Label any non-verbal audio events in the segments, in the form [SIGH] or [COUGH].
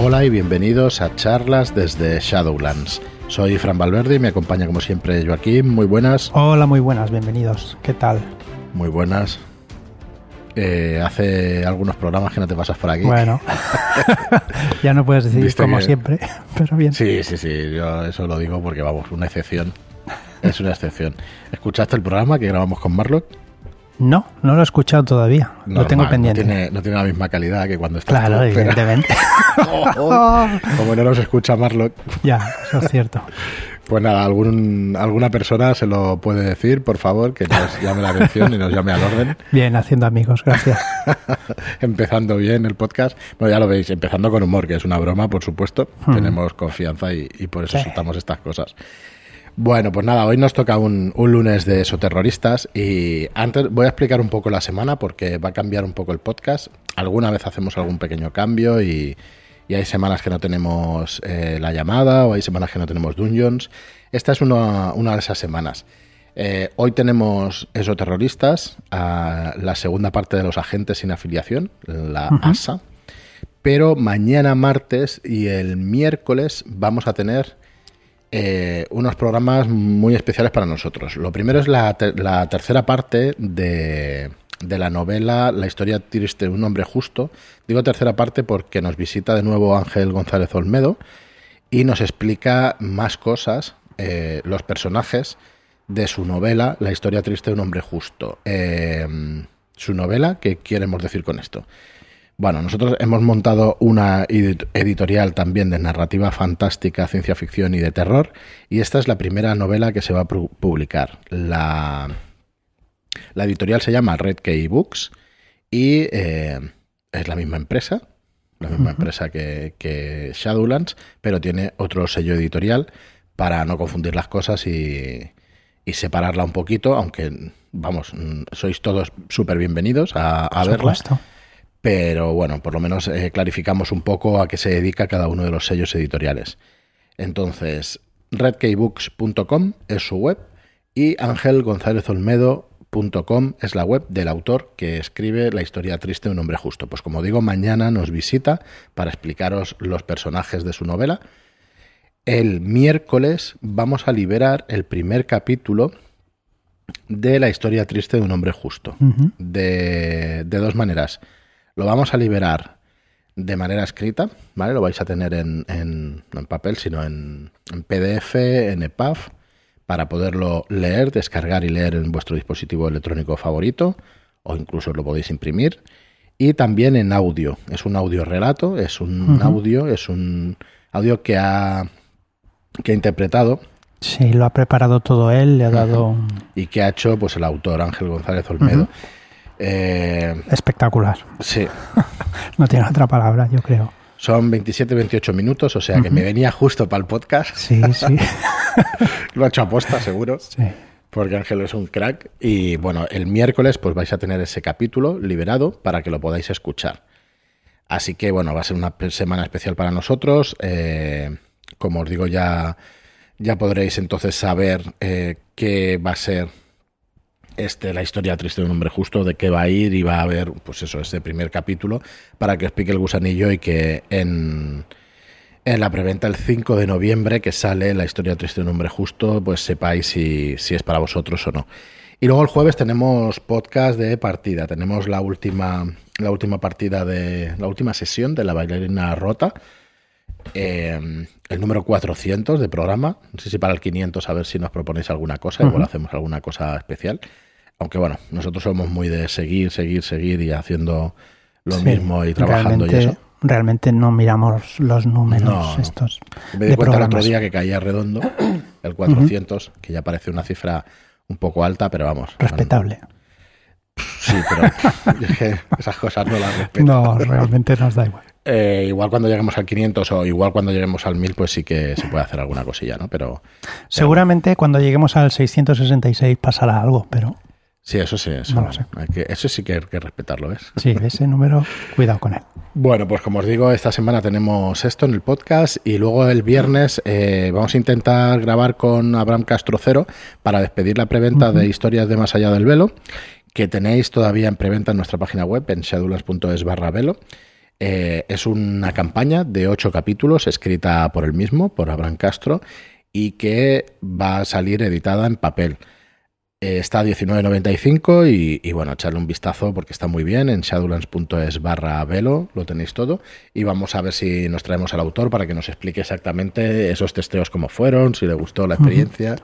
Hola y bienvenidos a charlas desde Shadowlands. Soy Fran Valverde y me acompaña como siempre Joaquín. Muy buenas. Hola, muy buenas, bienvenidos. ¿Qué tal? Muy buenas. Eh, hace algunos programas que no te pasas por aquí. Bueno, [LAUGHS] [LAUGHS] ya no puedes decir como siempre, [LAUGHS] pero bien. Sí, sí, sí, yo eso lo digo porque vamos, una excepción. Es una excepción. ¿Escuchaste el programa que grabamos con Marlock? No, no lo he escuchado todavía. lo tengo pendiente. No tiene, la misma calidad que cuando estás Claro, evidentemente. [LAUGHS] [LAUGHS] como no nos escucha Marlock. Ya, eso es cierto. Pues nada, algún, alguna persona se lo puede decir, por favor, que nos llame la atención y nos llame al orden. [LAUGHS] Bien, haciendo amigos, gracias. empezando bien el podcast. Bueno, ya lo veis, empezando con humor, que es una broma, por supuesto. Hmm. Tenemos confianza y, por eso soltamos estas cosas. Bueno, pues nada, hoy nos toca un, lunes de esoterroristas y antes voy a explicar un poco la semana porque va a cambiar un poco el podcast. Alguna vez hacemos algún pequeño cambio y, hay semanas que no tenemos eh, la llamada o hay semanas que no tenemos dungeons. Esta es una, de esas semanas. Eh, hoy tenemos esoterroristas, a la segunda parte de los agentes sin afiliación, la ASA. Pero mañana martes y el miércoles vamos a tener eh, unos programas muy especiales para nosotros. Lo primero es la, tercera parte de, la novela La historia triste de un hombre justo. Digo tercera parte porque nos visita de nuevo Ángel González Olmedo y nos explica más cosas, eh, los personajes de su novela La historia triste de un hombre justo. Eh, su novela, ¿qué queremos decir con esto? Bueno, nosotros hemos montado una editorial también de narrativa fantástica, ciencia ficción y de terror, y esta es la primera novela que se va a publicar. La, la editorial se llama Red Key Books y eh, es la misma empresa, la misma empresa que, que, Shadowlands, pero tiene otro sello editorial para no confundir las cosas y, y separarla un poquito, aunque, vamos, sois todos súper bienvenidos a, a verla. Pero bueno, por lo menos eh, clarificamos un poco a qué se dedica cada uno de los sellos editoriales. Entonces, redkeybooks.com es su web y angelgonzalezolmedo.com es la web del autor que escribe la historia triste de un hombre justo. Pues como digo, mañana nos visita para explicaros los personajes de su novela. El miércoles vamos a liberar el primer capítulo de la historia triste de un hombre justo. de, de dos maneras. Lo vamos a liberar de manera escrita, ¿vale? Lo vais a tener en, no en papel, sino en, PDF, en EPUB, para poderlo leer, descargar y leer en vuestro dispositivo electrónico favorito, o incluso lo podéis imprimir. Y también en audio. Es un audio relato, es un audio, es un audio que ha, que ha interpretado Sí, lo ha preparado todo él, le ha dado... Y que ha hecho pues el autor Ángel González Olmedo. Eh, Espectacular. Sí. [LAUGHS] no tiene otra palabra, yo creo. Son 27-28 minutos, o sea que me venía justo para el podcast. Sí, sí. [LAUGHS] Lo ha hecho aposta, seguro. Sí. Porque Ángel es un crack. Y bueno, el miércoles pues vais a tener ese capítulo liberado para que lo podáis escuchar. Así que bueno, va a ser una semana especial para nosotros. Eh, como os digo, ya, ya podréis entonces saber eh, qué va a ser este, la historia triste de un hombre justo, de qué va a ir y va a haber, pues eso, este primer capítulo para que os pique el gusanillo y que en, en la preventa el 5 de noviembre que sale la historia triste de un hombre justo, pues sepáis si, si es para vosotros o no. Y luego el jueves tenemos podcast de partida, tenemos la última, la última partida de la última sesión de la bailarina rota. Eh, el número 400 de programa. No sé si para el 500 a ver si nos proponéis alguna cosa, igual hacemos alguna cosa especial. Aunque bueno, nosotros somos muy de seguir, seguir, seguir y haciendo lo mismo y trabajando y eso. Realmente no miramos los números estos. Me di cuenta el otro día que caía redondo, [CLEARS THROAT] el 400, que ya parece una cifra un poco alta, pero vamos. Respetable. Sí, pero [LAUGHS] esas cosas no las respeto. No, realmente nos da igual. Eh, igual cuando lleguemos al 500 o igual cuando lleguemos al 1000, pues sí que se puede hacer alguna cosilla, ¿no? Pero seguramente cuando lleguemos al 666 pasará algo, pero Sí, eso sí, eso, eso sí que hay que respetarlo, ¿ves? Sí, [LAUGHS] ese número, cuidado con él. Bueno, pues como os digo, esta semana tenemos esto en el podcast y luego el viernes eh, vamos a intentar grabar con Abraham Castrocero para despedir la preventa de Historias de Más Allá del Velo, que tenéis todavía en preventa en nuestra página web, en shadulas.es barra velo. Eh, es una campaña de ocho capítulos escrita por él mismo, por Abraham Castro, y que va a salir editada en papel. Eh, está a 19.95 y, y, bueno, echarle un vistazo porque está muy bien en shadowlands.es barra velo, lo tenéis todo. Y vamos a ver si nos traemos al autor para que nos explique exactamente esos testeos cómo fueron, si le gustó la experiencia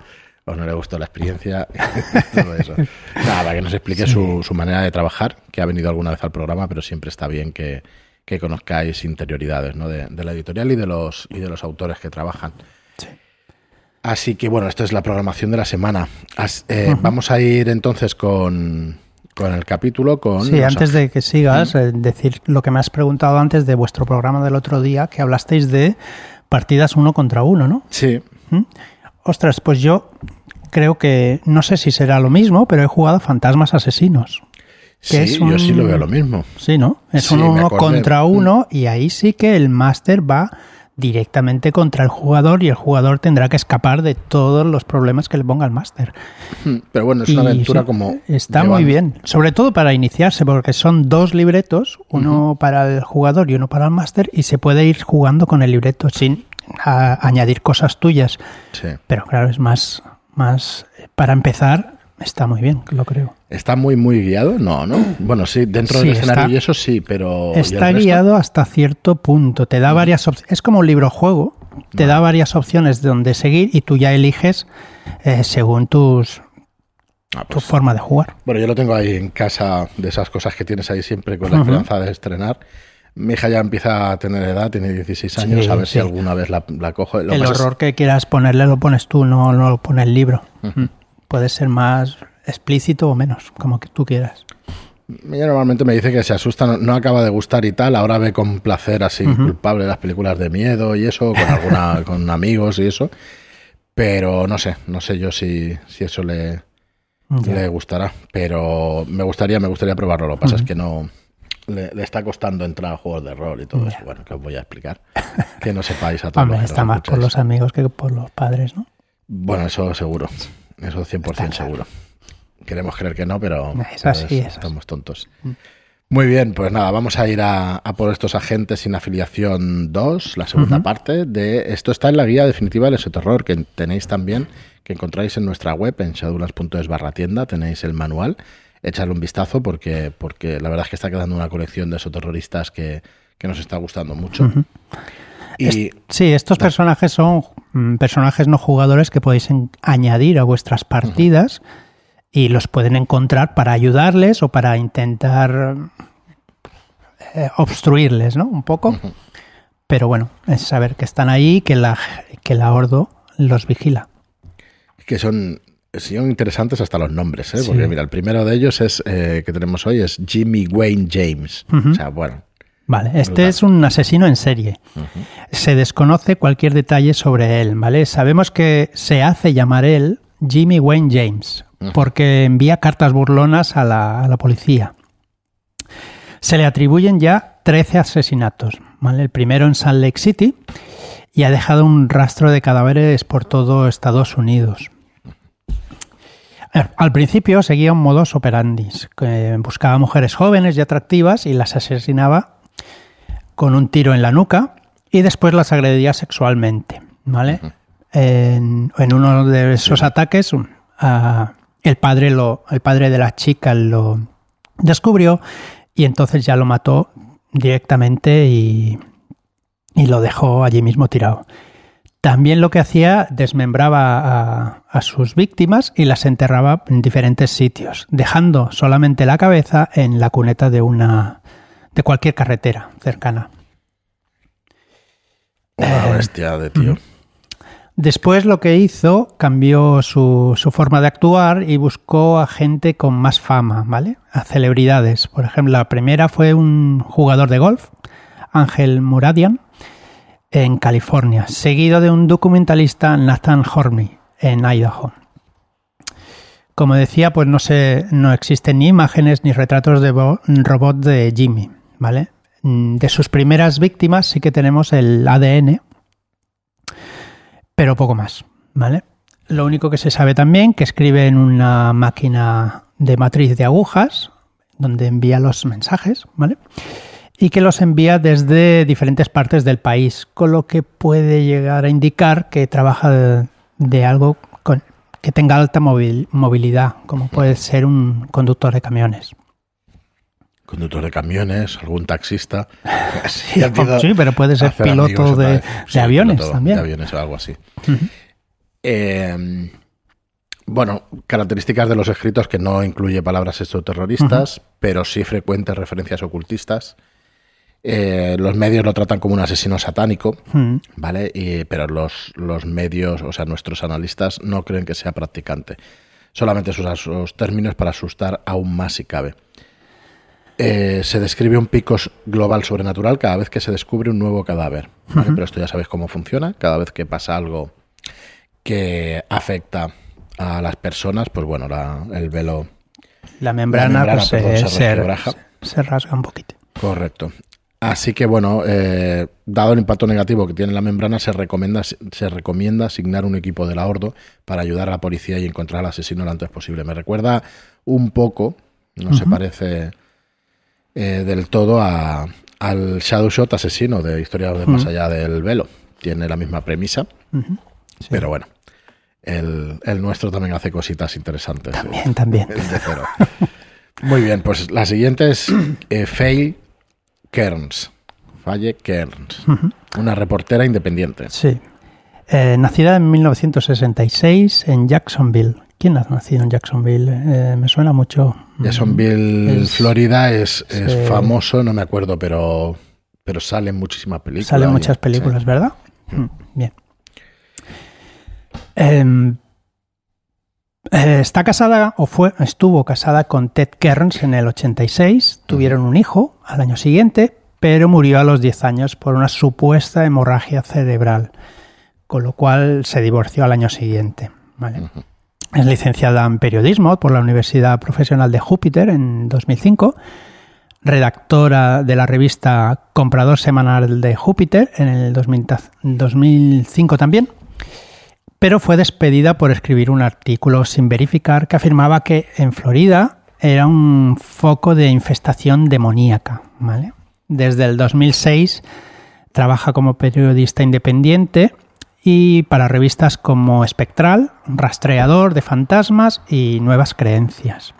o no le gustó la experiencia, [LAUGHS] todo eso. Nada, para que nos explique su, su, manera de trabajar, que ha venido alguna vez al programa, pero siempre está bien que, que conozcáis interioridades ¿no? de, de, la editorial y de los, y de los autores que trabajan. Sí. Así que bueno, esta es la programación de la semana. As, eh, uh -huh. Vamos a ir entonces con, con el capítulo. Con sí, antes de que sigas, eh, decir lo que me has preguntado antes de vuestro programa del otro día, que hablasteis de partidas uno contra uno, ¿no? Sí. ¿Mm? Ostras, pues yo creo que no sé si será lo mismo, pero he jugado Fantasmas Asesinos. Que sí, un, yo sí lo veo lo mismo. Sí, ¿no? Es Sí, un me uno contra uno y ahí sí que el máster va directamente contra el jugador y el jugador tendrá que escapar de todos los problemas que le ponga el máster. Hmm, Pero bueno, es una Y aventura sí, como. Está muy bien, sobre todo para iniciarse, porque son dos libretos, uno para el jugador y uno para el máster, y se puede ir jugando con el libreto sin a- añadir cosas tuyas. Sí. Pero claro, es más, más para empezar, está muy bien, lo creo. ¿Está muy, muy guiado? No, ¿no? Bueno, sí, dentro Sí, del escenario está- y eso sí, pero. ¿y el Está guiado hasta cierto punto. Te da varias opciones. Es como un libro juego. Te da varias opciones de donde seguir y tú ya eliges eh, según tus, Ah, tu pues, forma de jugar. Bueno, yo lo tengo ahí en casa, de esas cosas que tienes ahí siempre con la esperanza de estrenar. Mi hija ya empieza a tener edad, tiene 16 años, Sí, a ver sí. si alguna vez la, la cojo. Lo el es- horror que quieras ponerle lo pones tú, no, no lo pone el libro. Puede ser más explícito o menos, como que tú quieras. Ella normalmente me dice que se asusta, no, no acaba de gustar y tal. Ahora ve con placer así culpable las películas de miedo y eso, con alguna, [LAUGHS] con amigos y eso. Pero no sé, no sé yo si, si eso le, le gustará. Pero me gustaría, me gustaría probarlo. Lo que pasa es que no le, le está costando entrar a juegos de rol y todo eso. Bueno, que os voy a explicar. Que no sepáis a [LAUGHS] todos Hombre, está más por los amigos que por los padres, ¿no? Bueno, eso seguro. [LAUGHS] Eso 100% Está claro. seguro. Queremos creer que no, pero así, así. estamos tontos. Muy bien, pues nada, vamos a ir a, a por estos agentes sin afiliación 2, la segunda parte de esto está en la guía definitiva del terror que tenéis también, que encontráis en nuestra web en shadowlands.es barra tienda, tenéis el manual, echadle un vistazo porque, porque la verdad es que está quedando una colección de esoterroristas que, que nos está gustando mucho. Y Sí, estos personajes son mm, personajes no jugadores que podéis en- añadir a vuestras partidas y los pueden encontrar para ayudarles o para intentar eh, obstruirles, ¿no? Un poco. Pero bueno, es saber que están ahí, que la, que la Ordo los vigila. que son, son interesantes hasta los nombres, ¿eh? Sí. porque mira, el primero de ellos es eh, que tenemos hoy es Jimmy Wayne James. O sea, bueno, Vale, este Brutal. es un asesino en serie. Se desconoce cualquier detalle sobre él, ¿vale? Sabemos que se hace llamar él Jimmy Wayne James, porque envía cartas burlonas a la, a la policía. Se le atribuyen ya 13 asesinatos, ¿vale? El primero en Salt Lake City y ha dejado un rastro de cadáveres por todo Estados Unidos. Al principio seguía un modus operandi, buscaba mujeres jóvenes y atractivas y las asesinaba con un tiro en la nuca y después las agredía sexualmente, ¿vale? en, en uno de esos ataques, un- el, padre lo, el padre de la chica lo descubrió y entonces ya lo mató directamente y, y lo dejó allí mismo tirado. También lo que hacía, desmembraba a, a sus víctimas y las enterraba en diferentes sitios, dejando solamente la cabeza en la cuneta de una de cualquier carretera cercana. una Eh, bestia de tío. Después lo que hizo, cambió su, su forma de actuar y buscó a gente con más fama, ¿vale? A celebridades. Por ejemplo, la primera fue un jugador de golf, Ángel Muradian, en California, seguido de un documentalista, Nathan Hornby, en Idaho. Como decía, pues no, se, no existen ni imágenes ni retratos de bo- robot de Jimmy, ¿vale? Mm, De sus primeras víctimas sí que tenemos el ADN, pero poco más, ¿vale? Lo único que se sabe también que escribe en una máquina de matriz de agujas donde envía los mensajes, ¿vale? y que los envía desde diferentes partes del país, con lo que puede llegar a indicar que trabaja de, algo con, que tenga alta movil- movilidad, como puede ser un conductor de camiones. Conductor de camiones, algún taxista. [LAUGHS] Sí, pero puede ser piloto de, aviones piloto también. De aviones o algo así. Eh, bueno, características de los escritos que no incluye palabras exoterroristas, pero sí frecuentes referencias ocultistas. Eh, los medios lo tratan como un asesino satánico. ¿vale? Y- pero los, los medios, o sea, nuestros analistas no creen que sea practicante. Solamente se usan esos términos para asustar aún más si cabe. Eh, se describe un pico global sobrenatural cada vez que se descubre un nuevo cadáver. ¿vale? Pero esto ya sabéis cómo funciona. Cada vez que pasa algo que afecta a las personas, pues bueno, la- el velo. La membrana, membrana, pues, perdón, se, se rasga un poquito. Correcto. Así que bueno, eh, dado el impacto negativo que tiene la membrana, se recomienda, se recomienda asignar un equipo de la Ordo para ayudar a la policía y encontrar al asesino lo antes posible. Me recuerda un poco, no se parece eh, del todo a, al Shadow Shot asesino de Historia de Más Allá del Velo. Tiene la misma premisa, Sí. pero bueno, el, el nuestro también hace cositas interesantes. también. de cero. [LAUGHS] Muy bien, pues la siguiente es eh, Faye Kearns. Faye Kearns. Una reportera independiente. Sí. Eh, nacida en 1966 en Jacksonville. ¿Quién ha nacido en Jacksonville? Eh, me suena mucho. Jacksonville, Es- Florida es, es famoso, no me acuerdo, pero, pero salen muchísimas películas. Salen muchas películas, sí. ¿verdad? Mm, Bien. Em, eh, está casada o fue estuvo casada con Ted Kearns en el 86. Tuvieron un hijo al año siguiente, pero murió a los 10 años por una supuesta hemorragia cerebral, con lo cual se divorció al año siguiente. ¿vale? Es licenciada en periodismo por la Universidad Profesional de Júpiter en 2005 redactora de la revista Comprador Semanal de Júpiter en el 2000 2005 también, pero fue despedida por escribir un artículo sin verificar que afirmaba que en Florida era un foco de infestación demoníaca. ¿vale? Desde el 2006 trabaja como periodista independiente y para revistas como Espectral, Rastreador de Fantasmas y Nuevas Creencias.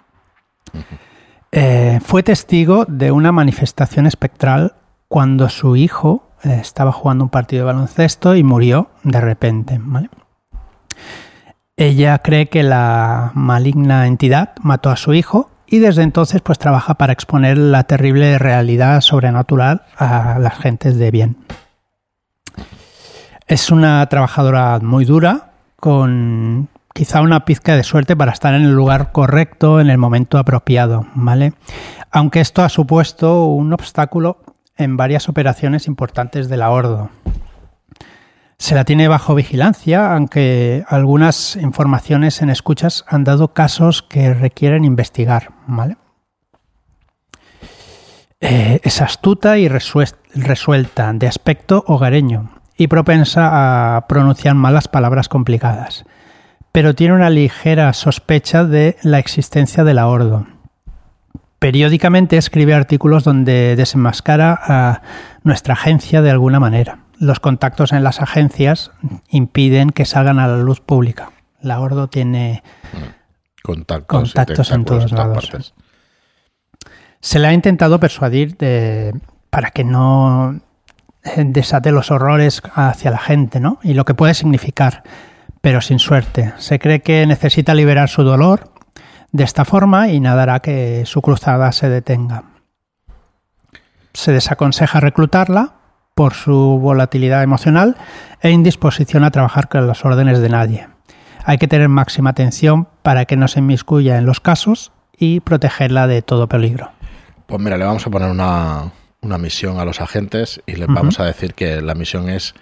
Eh, fue testigo de una manifestación espectral cuando su hijo eh, estaba jugando un partido de baloncesto y murió de repente. ¿vale? Ella cree que la maligna entidad mató a su hijo y desde entonces pues trabaja para exponer la terrible realidad sobrenatural a las gentes de bien. Es una trabajadora muy dura, con quizá una pizca de suerte para estar en el lugar correcto en el momento apropiado, ¿vale? Aunque esto ha supuesto un obstáculo en varias operaciones importantes de la Ordo. Se la tiene bajo vigilancia, aunque algunas informaciones en escuchas han dado casos que requieren investigar, ¿vale? Eh, es astuta y resuel- resuelta, de aspecto hogareño y propensa a pronunciar malas palabras complicadas pero tiene una ligera sospecha de la existencia de la Ordo. Periódicamente escribe artículos donde desenmascara a nuestra agencia de alguna manera. Los contactos en las agencias impiden que salgan a la luz pública. La Ordo tiene Contactos, y Contactos en todos lados, partes. se le ha intentado persuadir de- para que no desate los horrores hacia la gente, ¿no? Y lo que puede significar, pero sin suerte. Se cree que necesita liberar su dolor de esta forma y nada hará que su cruzada se detenga. Se desaconseja reclutarla por su volatilidad emocional e indisposición a trabajar con las órdenes de nadie. Hay que tener máxima atención para que no se inmiscuya en los casos y protegerla de todo peligro. Pues mira, le vamos a poner una, una misión a los agentes y les vamos a decir que la misión es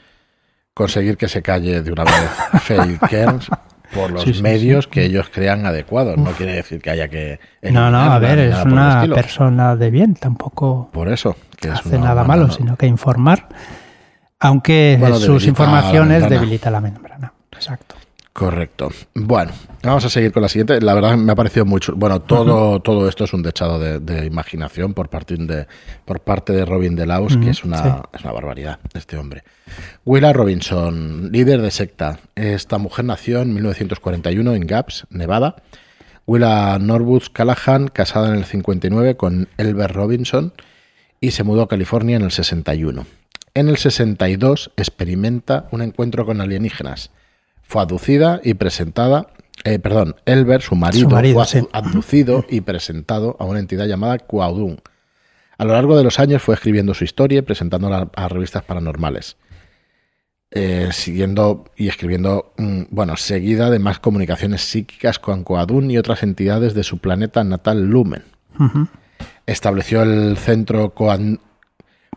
conseguir que se calle de una vez [LAUGHS] Faye Kearns por los Sí, sí, medios que ellos crean adecuados. No quiere decir que haya que... No, no, a ver, es una persona de bien, tampoco Por eso. Que es hace una nada malo, ¿no? sino que informar, aunque Bueno, sus la informaciones debilita la membrana. Exacto. Correcto. Bueno, vamos a seguir con la siguiente. La verdad me ha parecido mucho. Bueno, todo, todo esto es un dechado de, imaginación por parte de, por parte de Robin Delaus, que es una, es una barbaridad este hombre. Willa Robinson, líder de secta. Esta mujer nació en 1941 en Gaps, Nevada. Willa Norwood Callahan, casada en el 59 con Elber Robinson y se mudó a California en el 61. En el 62 experimenta un encuentro con alienígenas fue aducida y presentada, eh, perdón, Elber, su marido, fue aducido y presentado a una entidad llamada Cuaudun. A lo largo de los años fue escribiendo su historia y presentándola a revistas paranormales. Eh, siguiendo y escribiendo, mm, bueno, seguida de más comunicaciones psíquicas con Coadun y otras entidades de su planeta natal Lumen. Estableció el centro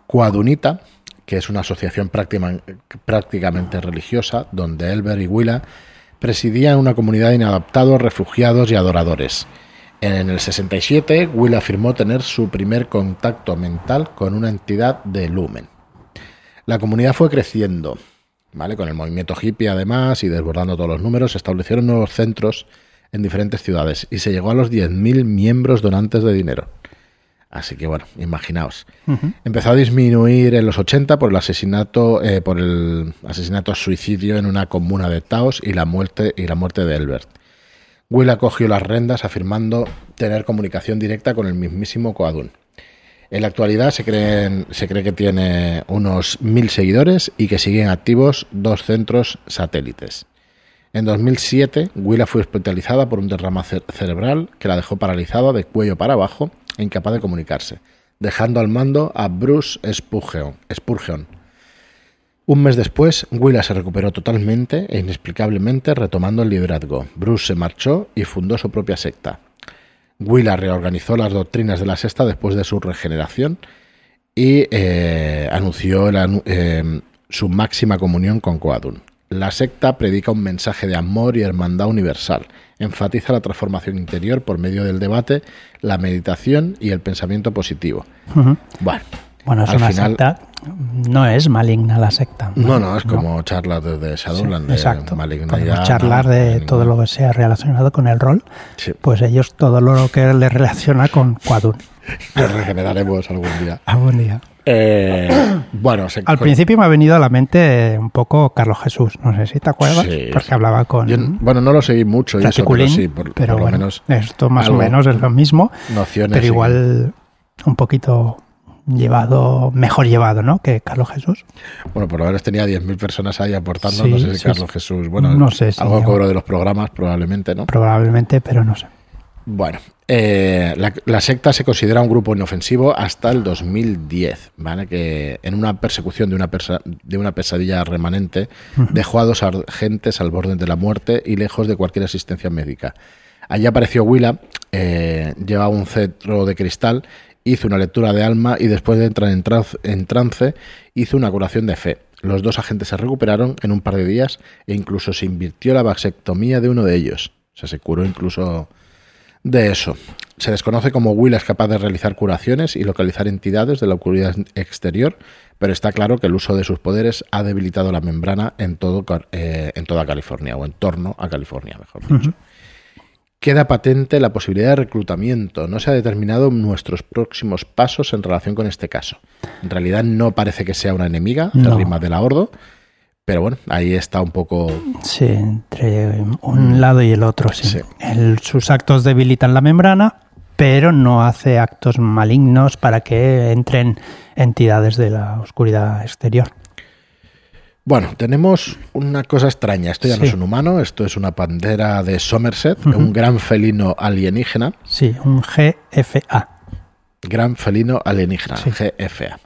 Coadunita, que es una asociación prácticamente religiosa, donde Elber y Willa presidían una comunidad de inadaptados, refugiados y adoradores. En el 67, Will afirmó tener su primer contacto mental con una entidad de Lumen. La comunidad fue creciendo, ¿vale? Con el movimiento hippie además y desbordando todos los números, se establecieron nuevos centros en diferentes ciudades y se llegó a los 10.000 miembros donantes de dinero. Así que bueno, imaginaos. Empezó a disminuir en los 80 por el asesinato, eh, por el asesinato suicidio en una comuna de Taos y la muerte y la muerte de Elbert. Will acogió las rendas afirmando tener comunicación directa con el mismísimo Coadun. En la actualidad se, se cree que tiene unos mil seguidores y que siguen activos dos centros satélites. En 2007, Willa fue hospitalizada por un derrama cerebral que la dejó paralizada de cuello para abajo incapaz de comunicarse, dejando al mando a Bruce Spurgeon. Un mes después, Willa se recuperó totalmente e inexplicablemente retomando el liderazgo. Bruce se marchó y fundó su propia secta. Willa reorganizó las doctrinas de la sexta después de su regeneración y eh, anunció eh, su máxima comunión con Coadun. La secta predica un mensaje de amor y hermandad universal. Enfatiza la transformación interior por medio del debate, la meditación y el pensamiento positivo. Bueno, bueno, es una secta. No es maligna la secta. No, no, es como charlas de, Shadowland. exacto. Podemos charlar de todo lo que sea relacionado con el rol. Pues ellos todo lo que les relaciona con Quadun. [LAUGHS] Lo regeneraremos algún día. Algún día. Eh, bueno, al principio me ha venido a la mente un poco Carlos Jesús, no sé si te acuerdas, porque hablaba con. bueno, no lo seguí mucho, pero sí, por, menos. Esto más o menos es lo mismo, pero igual un poquito llevado, mejor llevado, ¿no? Que Carlos Jesús. Bueno, por lo menos tenía 10.000 personas ahí aportando, no sé si Carlos Jesús, bueno, no sé algo cobro de los programas, probablemente, ¿no? Probablemente, pero no sé. Bueno, eh, la, secta se considera un grupo inofensivo hasta el 2010, ¿vale? Que en una persecución de una, de una pesadilla remanente dejó a dos agentes al borde de la muerte y lejos de cualquier asistencia médica. Allí apareció Willa, eh, llevaba un cetro de cristal, hizo una lectura de alma y después de entrar en en trance hizo una curación de fe. Los dos agentes se recuperaron en un par de días e incluso se invirtió la vasectomía de uno de ellos. O sea, se curó incluso de eso. Se desconoce cómo Will es capaz de realizar curaciones y localizar entidades de la oscuridad exterior, pero está claro que el uso de sus poderes ha debilitado la membrana en, todo, eh, en toda California, o en torno a California, mejor dicho. Queda patente la posibilidad de reclutamiento. No se ha determinado nuestros próximos pasos en relación con este caso. En realidad no parece que sea una enemiga, no. rima de la Ordo, pero bueno, ahí está un poco. Sí, entre un lado y el otro, sí. sus actos debilitan la membrana, pero no hace actos malignos para que entren entidades de la oscuridad exterior. Bueno, tenemos una cosa extraña. Esto ya no es un humano, esto es una pantera de Somerset, un gran felino alienígena. Sí, un GFA. Gran felino alienígena, GFA.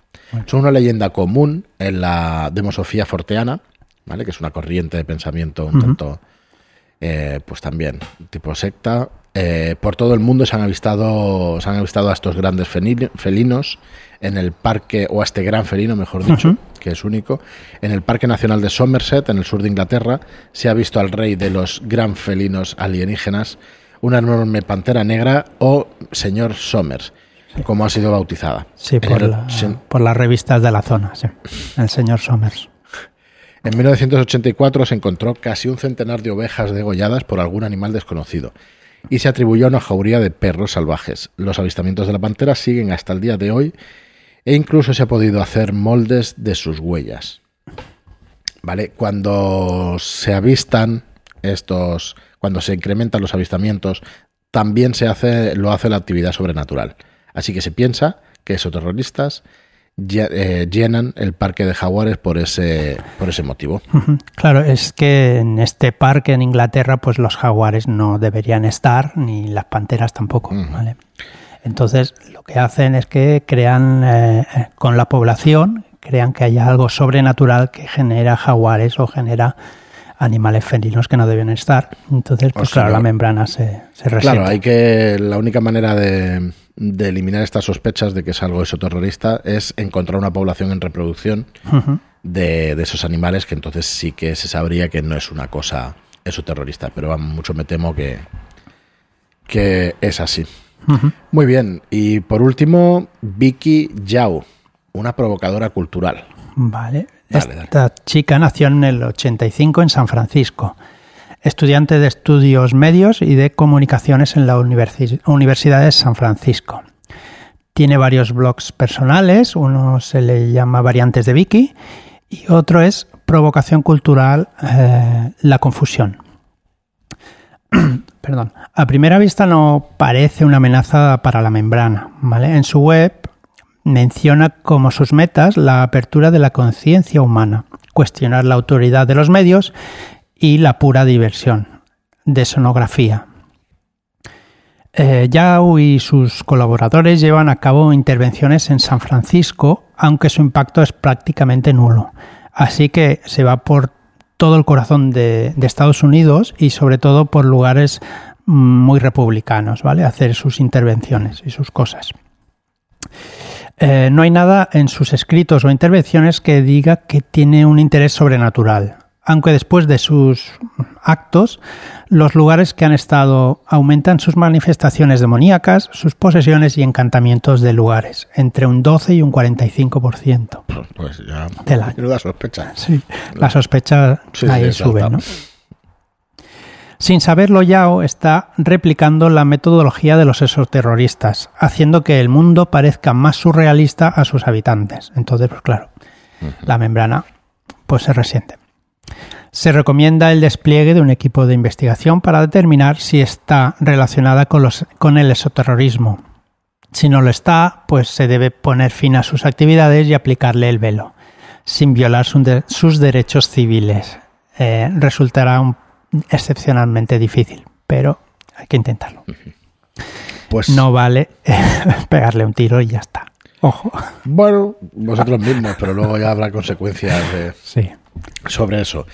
Son una leyenda común en la demosofía forteana, ¿vale? que es una corriente de pensamiento un tanto, eh, pues también, tipo secta. Eh, por todo el mundo se han avistado, se han avistado a estos grandes felinos en el parque, o a este gran felino, mejor dicho, que es único. En el Parque Nacional de Somerset, en el sur de Inglaterra, se ha visto al rey de los gran felinos alienígenas, una enorme pantera negra o señor Somers como ha sido bautizada. Sí, por, las revistas de la zona, sí. El señor Somers. En 1984 se encontró casi un centenar de ovejas degolladas por algún animal desconocido y se atribuyó a una jauría de perros salvajes. Los avistamientos de la pantera siguen hasta el día de hoy e incluso se ha podido hacer moldes de sus huellas. ¿Vale? Cuando se avistan estos, cuando se incrementan los avistamientos, también se hace, lo hace la actividad sobrenatural. Así que se piensa que esos terroristas llenan el parque de jaguares por ese, por ese motivo. Claro, es que en este parque en Inglaterra, pues los jaguares no deberían estar, ni las panteras tampoco. ¿vale? Entonces, lo que hacen es que crean eh, con la población, crean que haya algo sobrenatural que genera jaguares o genera animales felinos que no deben estar. Entonces, pues claro, la membrana se, se Claro, hay que. La única manera de, eliminar estas sospechas de que es algo terrorista es encontrar una población en reproducción de, esos animales, que entonces sí que se sabría que no es una cosa terrorista. Pero mucho me temo que, que es así. Muy bien. Y por último, Vicky Yao, una provocadora cultural. Vale. Esta chica nació en el 85 en San Francisco, estudiante de estudios medios y de comunicaciones en la Universidad de San Francisco. Tiene varios blogs personales, uno se le llama Variantes de Vicky y otro es Provocación Cultural, eh, La Confusión. [CLEARS THROAT] Perdón. A primera vista no parece una amenaza para la membrana. ¿vale? En su web menciona como sus metas la apertura de la conciencia humana, cuestionar la autoridad de los medios y la pura diversión, de sonografía. Eh, Yao y sus colaboradores llevan a cabo intervenciones en San Francisco, aunque su impacto es prácticamente nulo. Así que se va por todo el corazón de, Estados Unidos y sobre todo por lugares muy republicanos, ¿vale? Hacer sus intervenciones y sus cosas. Eh, no hay nada en sus escritos o intervenciones que diga que tiene un interés sobrenatural, aunque después de sus actos, los lugares que han estado aumentan sus manifestaciones demoníacas, sus posesiones y encantamientos de lugares, entre un 12 y un 45%. Pues ya, de la, sospecha. Sí, la sospecha ahí sube, ¿no? Sin saberlo, Yao está replicando la metodología de los exoterroristas, haciendo que el mundo parezca más surrealista a sus habitantes. Entonces, pues claro, la membrana pues se resiente. Se recomienda el despliegue de un equipo de investigación para determinar si está relacionada con, los, con el exoterrorismo. Si no lo está, pues se debe poner fin a sus actividades y aplicarle el velo, sin violar sus derechos civiles. Eh, resultará un excepcionalmente difícil, pero hay que intentarlo. Pues no vale [LAUGHS] pegarle un tiro y ya está. Ojo. Bueno, vosotros mismos, pero luego ya habrá consecuencias sobre eso.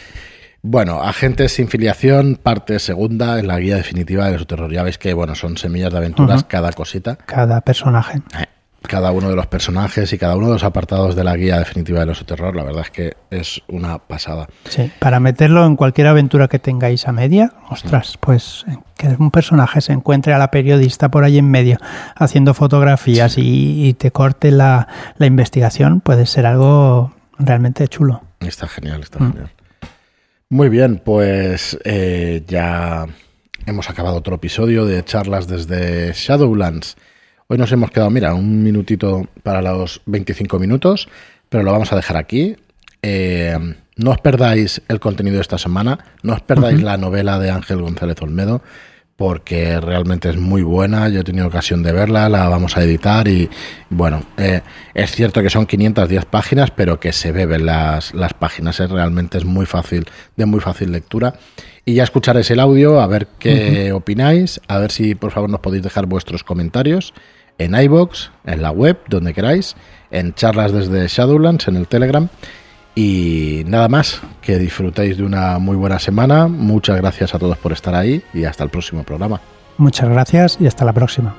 Bueno, agentes sin filiación, parte segunda en la guía definitiva de su terror. Ya veis que, bueno, son semillas de aventuras, cada cosita. Cada personaje. Eh, cada uno de los personajes y cada uno de los apartados de la guía definitiva del oso terror, la verdad es que es una pasada. Sí, para meterlo en cualquier aventura que tengáis a media, ostras, pues que un personaje se encuentre a la periodista por ahí en medio haciendo fotografías y, te corte la, investigación, puede ser algo realmente chulo. Está genial, está mm. genial. Muy bien, pues eh, ya hemos acabado otro episodio de charlas desde Shadowlands. Hoy nos hemos quedado, mira, un minutito para los 25 minutos, pero lo vamos a dejar aquí. Eh, no os perdáis el contenido de esta semana, no os perdáis la novela de Ángel González Olmedo, porque realmente es muy buena. Yo he tenido ocasión de verla, la vamos a editar y bueno, eh, es cierto que son 510 páginas, pero que se beben las, las páginas. Es, realmente es muy fácil, de muy fácil lectura. Y ya escucharéis el audio, a ver qué opináis, a ver si por favor nos podéis dejar vuestros comentarios en iBox, en la web, donde queráis, en charlas desde Shadowlands, en el Telegram. Y nada más, que disfrutéis de una muy buena semana. Muchas gracias a todos por estar ahí y hasta el próximo programa. Muchas gracias y hasta la próxima.